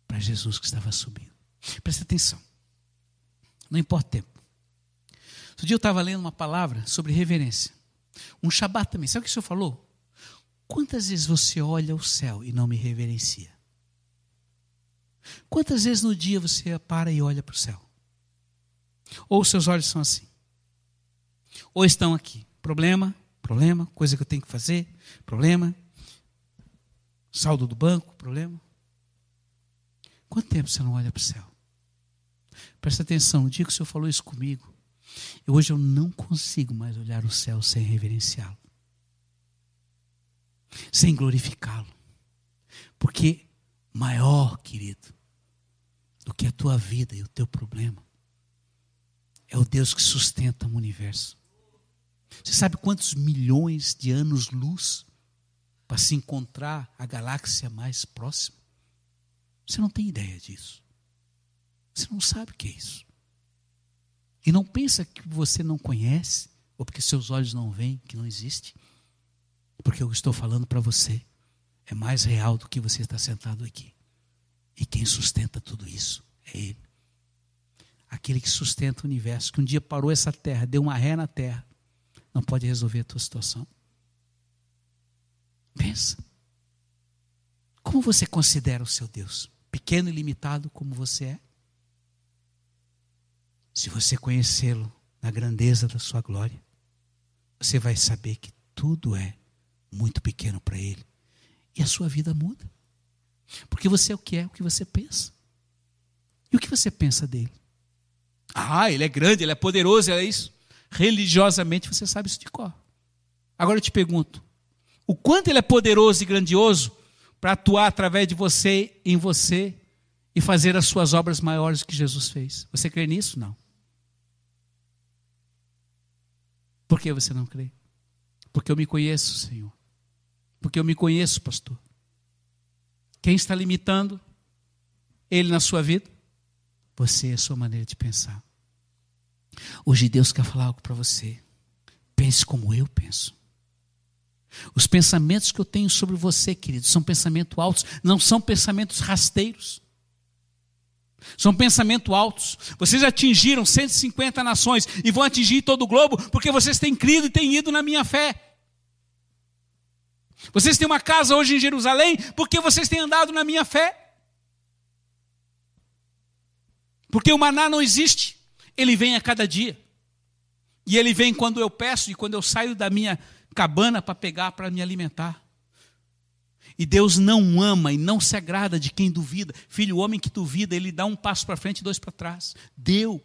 Speaker 1: Para Jesus que estava subindo. Presta atenção. Não importa o tempo. Outro dia eu estava lendo uma palavra sobre reverência. Um Shabat também. Sabe o que o senhor falou? Quantas vezes você olha o céu e não me reverencia? Quantas vezes no dia você para e olha para o céu? Ou seus olhos são assim? Ou estão aqui? Problema, problema, coisa que eu tenho que fazer, problema. Saldo do banco, problema. Quanto tempo você não olha para o céu? Presta atenção, no dia que o Senhor falou isso comigo, eu, hoje eu não consigo mais olhar o céu sem reverenciá-lo, sem glorificá-lo. Porque maior, querido, do que a tua vida e o teu problema. É o Deus que sustenta o universo. Você sabe quantos milhões de anos-luz para se encontrar a galáxia mais próxima? Você não tem ideia disso. Você não sabe o que é isso. E não pensa que você não conhece, ou porque seus olhos não veem, que não existe. Porque eu estou falando para você é mais real do que você está sentado aqui. E quem sustenta tudo isso é Ele. Aquele que sustenta o universo, que um dia parou essa terra, deu uma ré na terra, não pode resolver a tua situação. Pensa. Como você considera o seu Deus? Pequeno e limitado como você é? Se você conhecê-lo na grandeza da sua glória, você vai saber que tudo é muito pequeno para Ele e a sua vida muda. Porque você é o que é, o que você pensa. E o que você pensa dele? Ah, ele é grande, ele é poderoso, é isso. Religiosamente você sabe isso de cor. Agora eu te pergunto: o quanto ele é poderoso e grandioso para atuar através de você, em você, e fazer as suas obras maiores que Jesus fez? Você crê nisso? Não. Por que você não crê? Porque eu me conheço, Senhor. Porque eu me conheço, pastor. Quem está limitando ele na sua vida? Você, a sua maneira de pensar. Hoje Deus quer falar algo para você. Pense como eu penso. Os pensamentos que eu tenho sobre você, querido, são pensamentos altos, não são pensamentos rasteiros. São pensamentos altos. Vocês atingiram 150 nações e vão atingir todo o globo porque vocês têm crido e têm ido na minha fé. Vocês têm uma casa hoje em Jerusalém porque vocês têm andado na minha fé. Porque o maná não existe, ele vem a cada dia. E ele vem quando eu peço e quando eu saio da minha cabana para pegar para me alimentar. E Deus não ama e não se agrada de quem duvida. Filho, o homem que duvida, ele dá um passo para frente e dois para trás. Deu.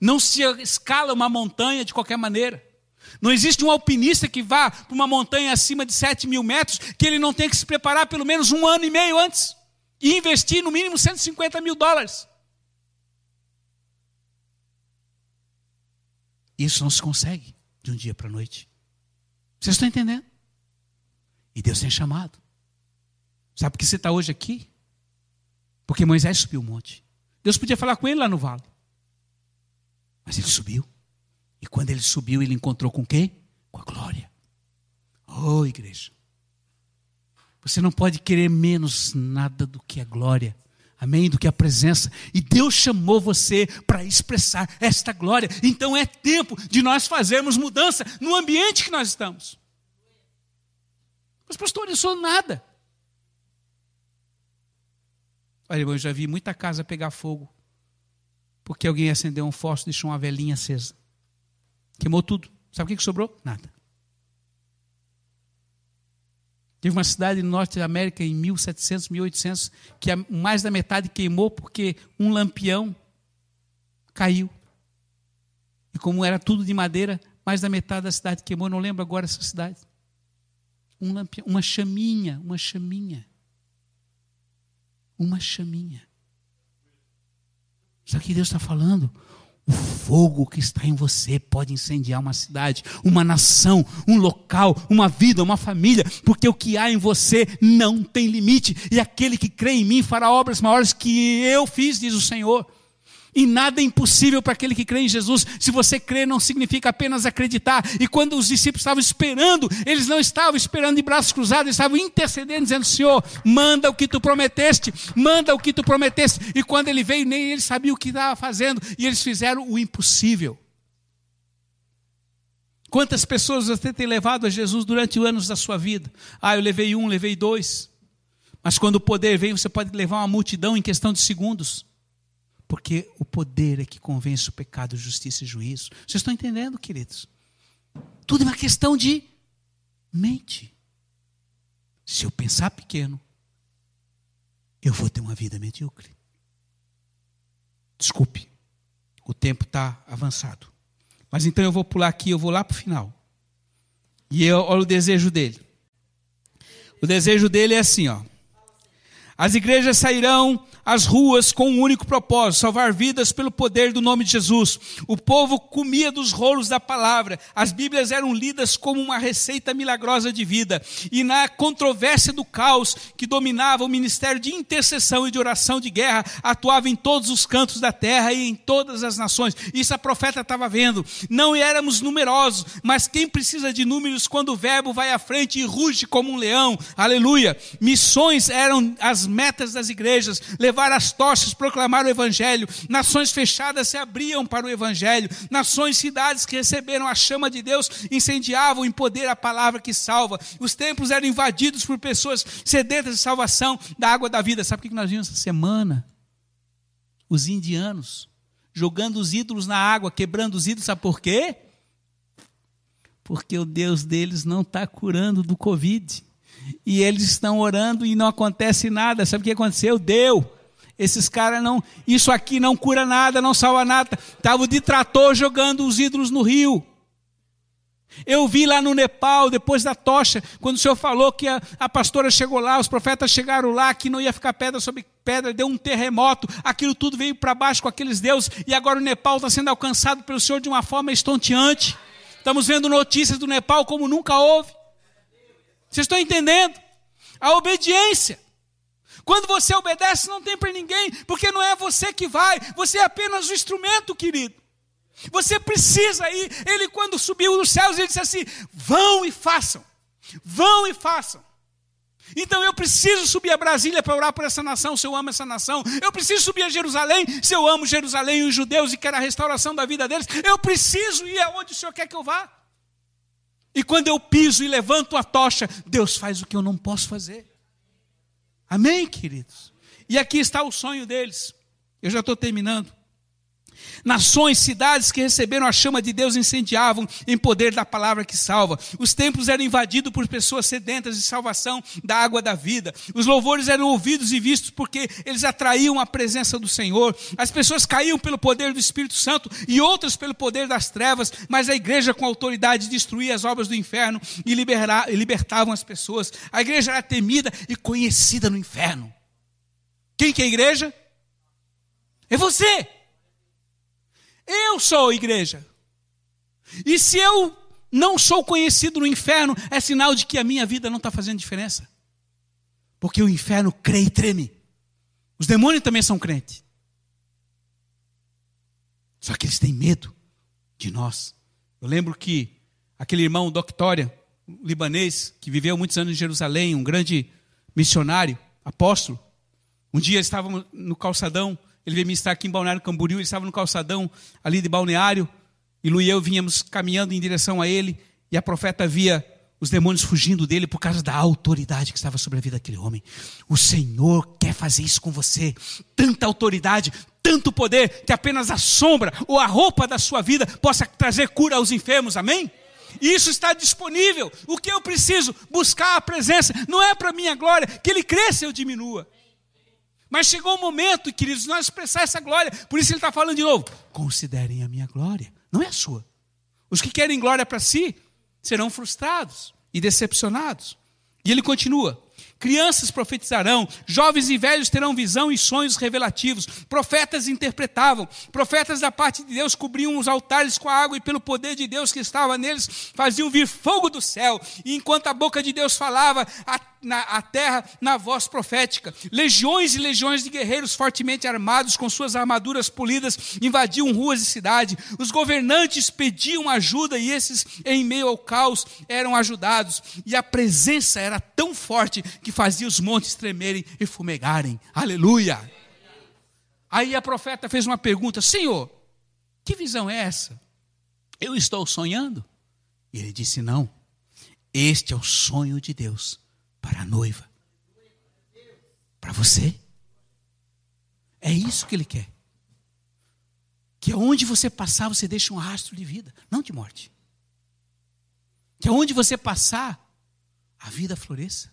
Speaker 1: Não se escala uma montanha de qualquer maneira. Não existe um alpinista que vá para uma montanha acima de 7 mil metros que ele não tenha que se preparar pelo menos um ano e meio antes e investir no mínimo 150 mil dólares. Isso não se consegue de um dia para a noite. Vocês estão entendendo? E Deus tem chamado. Sabe por que você está hoje aqui? Porque Moisés subiu o monte. Deus podia falar com ele lá no vale. Mas ele subiu. E quando ele subiu, ele encontrou com quem? Com a glória. Oh, igreja. Você não pode querer menos nada do que a glória. Amém? Do que a presença. E Deus chamou você para expressar esta glória. Então é tempo de nós fazermos mudança no ambiente que nós estamos. Mas, pastor, eu sou nada. Olha, eu já vi muita casa pegar fogo. Porque alguém acendeu um fósforo e deixou uma velhinha acesa. Queimou tudo. Sabe o que sobrou? Nada. Teve uma cidade no norte da América em 1700, 1800, que mais da metade queimou porque um lampião caiu. E como era tudo de madeira, mais da metade da cidade queimou. Não lembro agora essa cidade. Um lampião, uma chaminha, uma chaminha. Uma chaminha. Sabe o que Deus está falando? O fogo que está em você pode incendiar uma cidade, uma nação, um local, uma vida, uma família, porque o que há em você não tem limite, e aquele que crê em mim fará obras maiores que eu fiz, diz o Senhor. E nada é impossível para aquele que crê em Jesus. Se você crê, não significa apenas acreditar. E quando os discípulos estavam esperando, eles não estavam esperando de braços cruzados, eles estavam intercedendo, dizendo: Senhor, manda o que tu prometeste, manda o que tu prometeste. E quando ele veio, nem ele sabia o que estava fazendo, e eles fizeram o impossível. Quantas pessoas você tem levado a Jesus durante os anos da sua vida? Ah, eu levei um, levei dois. Mas quando o poder vem, você pode levar uma multidão em questão de segundos. Porque o poder é que convence o pecado, justiça e juízo. Vocês estão entendendo, queridos? Tudo é uma questão de mente. Se eu pensar pequeno, eu vou ter uma vida medíocre. Desculpe, o tempo está avançado. Mas então eu vou pular aqui, eu vou lá para o final. E eu, olha o desejo dele. O desejo dele é assim, ó. As igrejas sairão às ruas com um único propósito: salvar vidas pelo poder do nome de Jesus. O povo comia dos rolos da palavra, as Bíblias eram lidas como uma receita milagrosa de vida. E na controvérsia do caos que dominava o ministério de intercessão e de oração de guerra, atuava em todos os cantos da terra e em todas as nações. Isso a profeta estava vendo. Não éramos numerosos, mas quem precisa de números quando o verbo vai à frente e ruge como um leão? Aleluia! Missões eram as metas das igrejas, levar as tochas, proclamar o evangelho. Nações fechadas se abriam para o evangelho. Nações, cidades que receberam a chama de Deus incendiavam em poder a palavra que salva. Os templos eram invadidos por pessoas sedentas de salvação da água da vida. Sabe o que nós vimos essa semana? Os indianos jogando os ídolos na água, quebrando os ídolos, sabe por quê? Porque o Deus deles não está curando do Covid e eles estão orando e não acontece nada. Sabe o que aconteceu? Deu. Esses caras não, isso aqui não cura nada, não salva nada. Estavam de trator jogando os ídolos no rio. Eu vi lá no Nepal, depois da tocha, quando o senhor falou que a, a, pastora chegou lá, os profetas chegaram lá, que não ia ficar pedra sobre pedra, deu um terremoto, aquilo tudo veio para baixo com aqueles deuses, e agora o Nepal está sendo alcançado pelo senhor de uma forma estonteante. Estamos vendo notícias do Nepal como nunca houve. Vocês estão entendendo? A obediência. Quando você obedece, não tem para ninguém, porque não é você que vai, você é apenas o instrumento, querido. Você precisa ir. Ele, quando subiu nos céus, ele disse assim: vão e façam, vão e façam. Então eu preciso subir a Brasília para orar por essa nação, se eu amo essa nação. Eu preciso subir a Jerusalém, se eu amo Jerusalém e os judeus e quero a restauração da vida deles. Eu preciso ir aonde o Senhor quer que eu vá. E quando eu piso e levanto a tocha, Deus faz o que eu não posso fazer. Amém, queridos? E aqui está o sonho deles. Eu já estou terminando. Nações, cidades que receberam a chama de Deus incendiavam em poder da palavra que salva. Os templos eram invadidos por pessoas sedentas de salvação da água da vida. Os louvores eram ouvidos e vistos porque eles atraíam a presença do Senhor. As pessoas caíam pelo poder do Espírito Santo e outras pelo poder das trevas, mas a igreja com autoridade destruía as obras do inferno e, liberar, libertavam as pessoas. A igreja era temida e conhecida no inferno. Quem que é a igreja? É você. Eu sou a igreja. E se eu não sou conhecido no inferno, é sinal de que a minha vida não está fazendo diferença. Porque o inferno crê e treme. Os demônios também são crentes. Só que eles têm medo de nós. Eu lembro que aquele irmão Doctória, libanês, que viveu muitos anos em Jerusalém, um grande missionário, apóstolo, um dia estávamos no calçadão ele veio ministrar aqui em Balneário Camboriú, ele estava no calçadão ali de Balneário, e Lu e eu vinhamos caminhando em direção a ele, e a profeta via os demônios fugindo dele por causa da autoridade que estava sobre a vida daquele homem. O Senhor quer fazer isso com você. Tanta autoridade, tanto poder, que apenas a sombra ou a roupa da sua vida possa trazer cura aos enfermos. Amém? Isso está disponível. O que eu preciso? Buscar a presença. Não é para minha glória que ele cresça ou diminua. Mas chegou o momento, queridos, nós expressar essa glória. Por isso ele está falando de novo. Considerem a minha glória, não é a sua. Os que querem glória para si serão frustrados e decepcionados. E ele continua: Crianças profetizarão, jovens e velhos terão visão e sonhos revelativos. Profetas interpretavam, profetas da parte de Deus cobriam os altares com a água e pelo poder de Deus que estava neles faziam vir fogo do céu. E enquanto a boca de Deus falava, a na a terra na voz profética. Legiões e legiões de guerreiros fortemente armados, com suas armaduras polidas, invadiam ruas e cidade. Os governantes pediam ajuda e esses, em meio ao caos, eram ajudados. E a presença era tão forte que fazia os montes tremerem e fumegarem. Aleluia! Aí a profeta fez uma pergunta: Senhor, que visão é essa? Eu estou sonhando? E ele disse: Não, este é o sonho de Deus para a noiva. Para você. É isso que ele quer. Que aonde você passar, você deixe um rastro de vida, não de morte. Que aonde você passar, a vida floresça.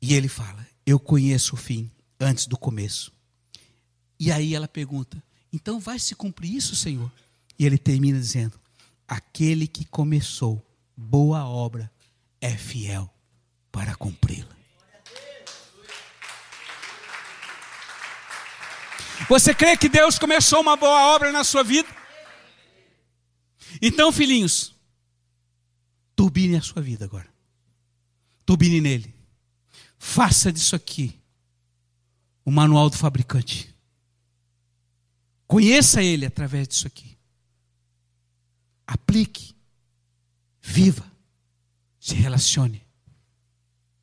Speaker 1: E ele fala: Eu conheço o fim antes do começo. E aí ela pergunta: Então vai se cumprir isso, Senhor? E ele termina dizendo: Aquele que começou boa obra é fiel para cumpri-la. Você crê que Deus começou uma boa obra na sua vida? Então, filhinhos, turbine a sua vida agora. Turbine nele. Faça disso aqui o manual do fabricante. Conheça ele através disso aqui. Aplique Viva, se relacione,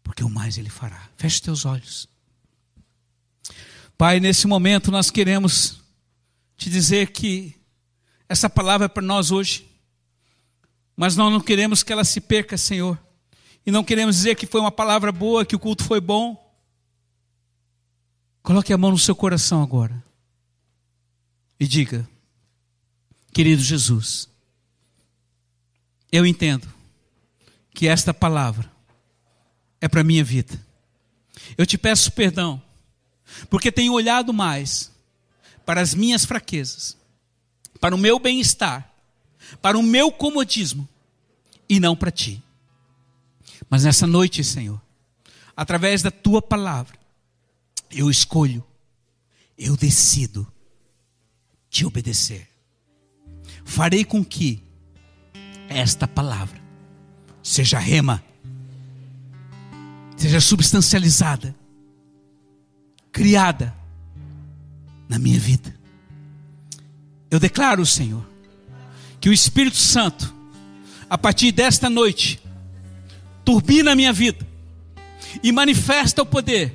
Speaker 1: porque o mais Ele fará. Feche teus olhos. Pai, nesse momento nós queremos te dizer que essa palavra é para nós hoje, mas nós não queremos que ela se perca, Senhor, e não queremos dizer que foi uma palavra boa, que o culto foi bom. Coloque a mão no seu coração agora e diga: Querido Jesus, eu entendo que esta palavra é para a minha vida. Eu te peço perdão, porque tenho olhado mais para as minhas fraquezas, para o meu bem-estar, para o meu comodismo e não para ti. Mas nessa noite, Senhor, através da tua palavra, eu escolho, eu decido te obedecer. Farei com que esta palavra seja rema, seja substancializada, criada na minha vida. Eu declaro, Senhor, que o Espírito Santo, a partir desta noite, turbina a minha vida e manifesta o poder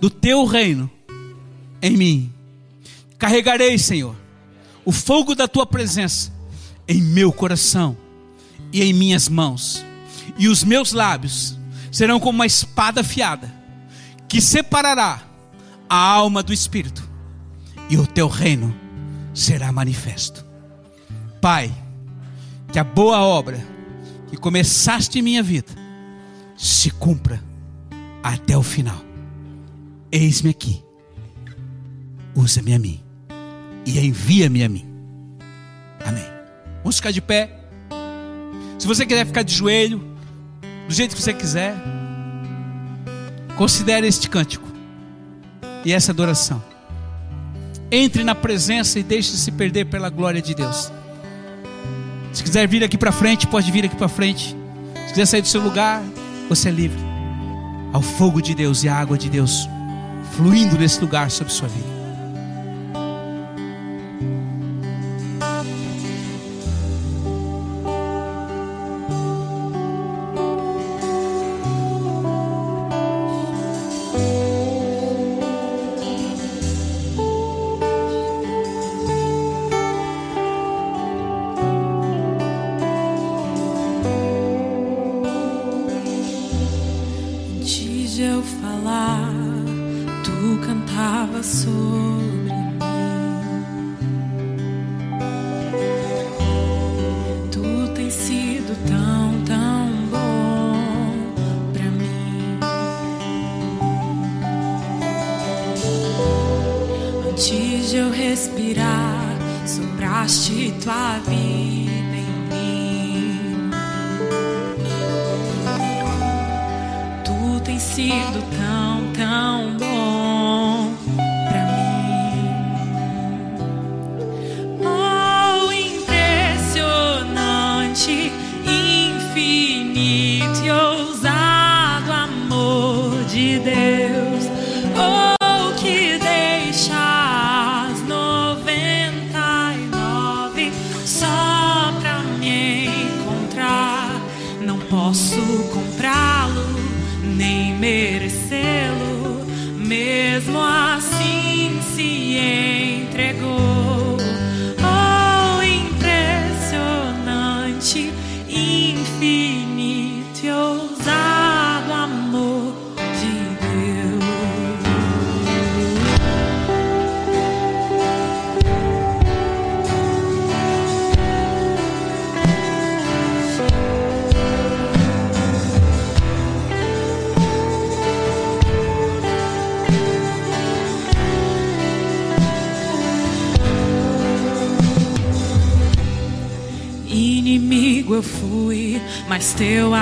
Speaker 1: do teu reino em mim. Carregarei, Senhor, o fogo da tua presença em meu coração e em minhas mãos, e os meus lábios serão como uma espada afiada, que separará a alma do espírito, e o teu reino será manifesto. Pai, que a boa obra que começaste em minha vida se cumpra até o final. Eis-me aqui, usa-me a mim e envia-me a mim. Amém. Vamos ficar de pé. Se você quiser ficar de joelho, do jeito que você quiser, considere este cântico e essa adoração. Entre na presença e deixe-se perder pela glória de Deus. Se quiser vir aqui para frente, pode vir aqui para frente. Se quiser sair do seu lugar, você é livre. Ao fogo de Deus e a água de Deus fluindo nesse lugar sobre sua vida.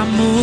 Speaker 2: Amor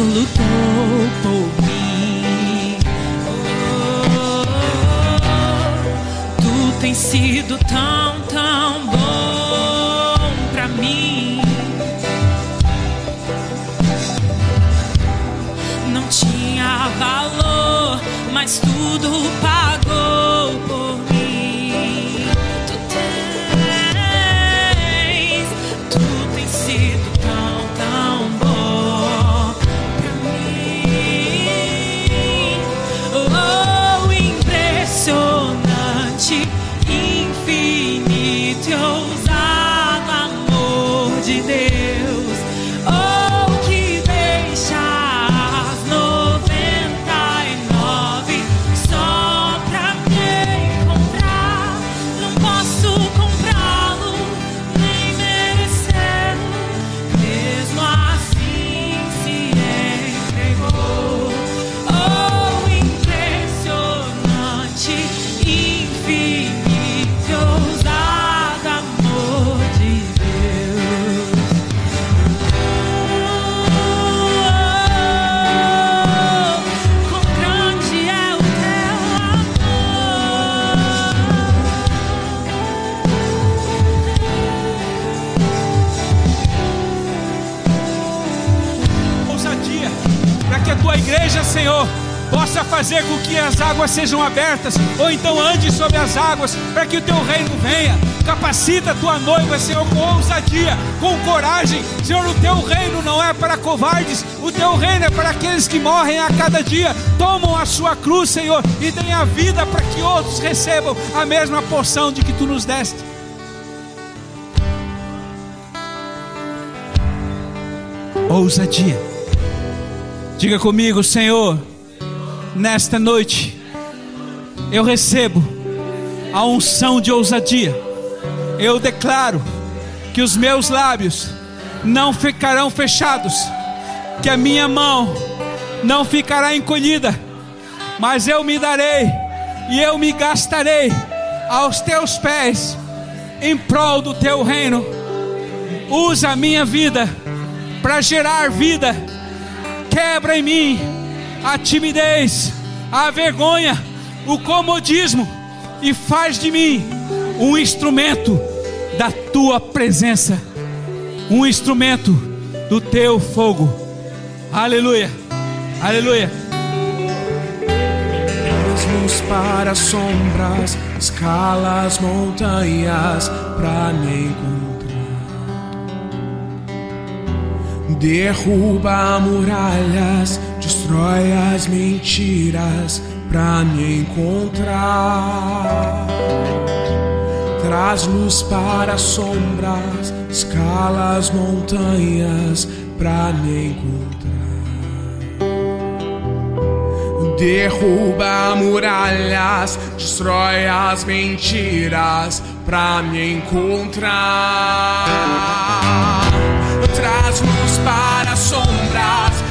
Speaker 1: fazer com que as águas sejam abertas, ou então ande sobre as águas, para que o teu reino venha. Capacita a tua noiva, Senhor, com ousadia, com coragem. Senhor, o teu reino não é para covardes, o teu reino é para aqueles que morrem a cada dia, tomam a sua cruz, Senhor, e deem a vida para que outros recebam a mesma porção de que tu nos deste. Ousadia. Diga comigo, Senhor nesta noite eu recebo a unção de ousadia. Eu declaro que os meus lábios não ficarão fechados, que a minha mão não ficará encolhida, mas eu me darei e eu me gastarei aos teus pés em prol do teu reino. Usa a minha vida para gerar vida. Quebra em mim a timidez, a vergonha, o comodismo e faz de mim um instrumento da tua presença, um instrumento do teu fogo. Aleluia. Aleluia.
Speaker 3: luz para sombras, escala as montanhas para me encontrar. Derruba muralhas, destrói as mentiras para me encontrar. Traz luz para sombras, escala as montanhas para me encontrar. Derruba muralhas, destrói as mentiras pra me encontrar. Traz luz para sombras,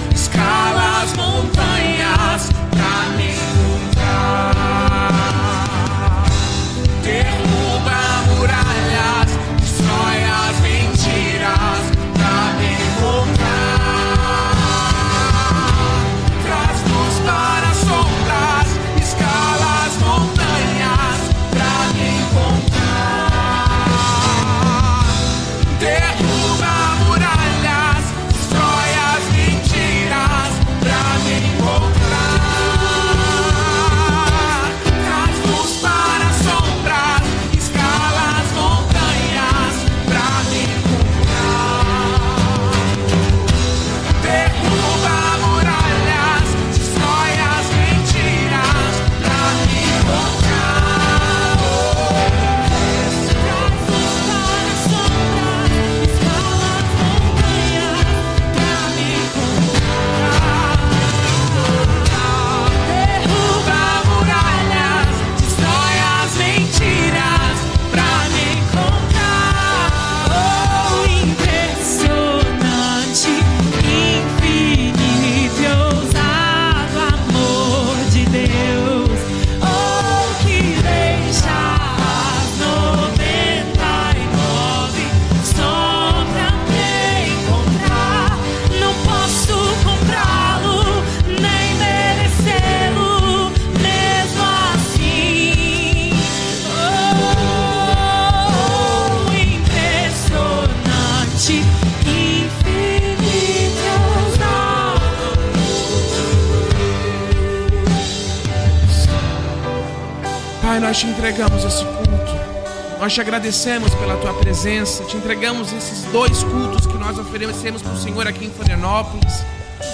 Speaker 3: te entregamos esse culto. Nós te agradecemos pela tua presença. Te entregamos esses dois cultos que nós oferecemos para o Senhor aqui em Florianópolis.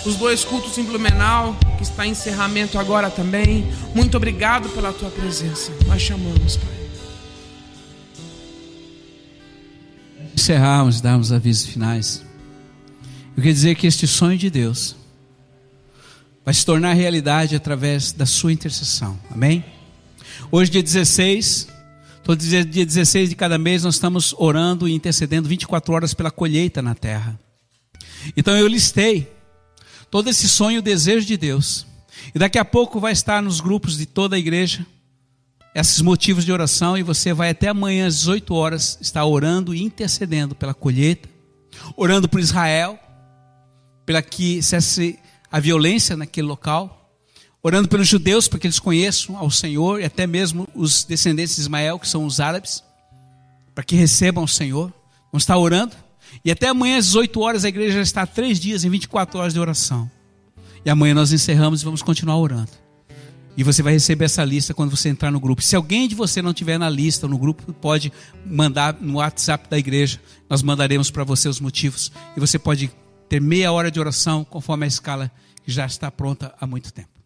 Speaker 3: Os dois cultos em Blumenau, que está em encerramento agora também. Muito obrigado pela tua presença. Nós chamamos, Pai.
Speaker 1: encerrarmos darmos avisos finais, eu quero dizer que este sonho de Deus vai se tornar realidade através da sua intercessão. Amém? Hoje, dia 16, todo dia dia 16 de cada mês, nós estamos orando e intercedendo 24 horas pela colheita na terra. Então eu listei todo esse sonho e desejo de Deus. E daqui a pouco vai estar nos grupos de toda a igreja esses motivos de oração e você vai até amanhã às 18 horas estar orando e intercedendo pela colheita, orando por Israel, pela que cesse a violência naquele local, orando pelos judeus para que eles conheçam ao Senhor e até mesmo os descendentes de Ismael, que são os árabes, para que recebam o Senhor. Vamos estar orando. E até amanhã às 18 horas a igreja já está três dias em 24 horas de oração. E amanhã nós encerramos e vamos continuar orando. E você vai receber essa lista quando você entrar no grupo. Se alguém de você não tiver na lista, no grupo, pode mandar no WhatsApp da igreja. Nós mandaremos para você os motivos. E você pode ter meia hora de oração conforme a escala que já está pronta há muito tempo.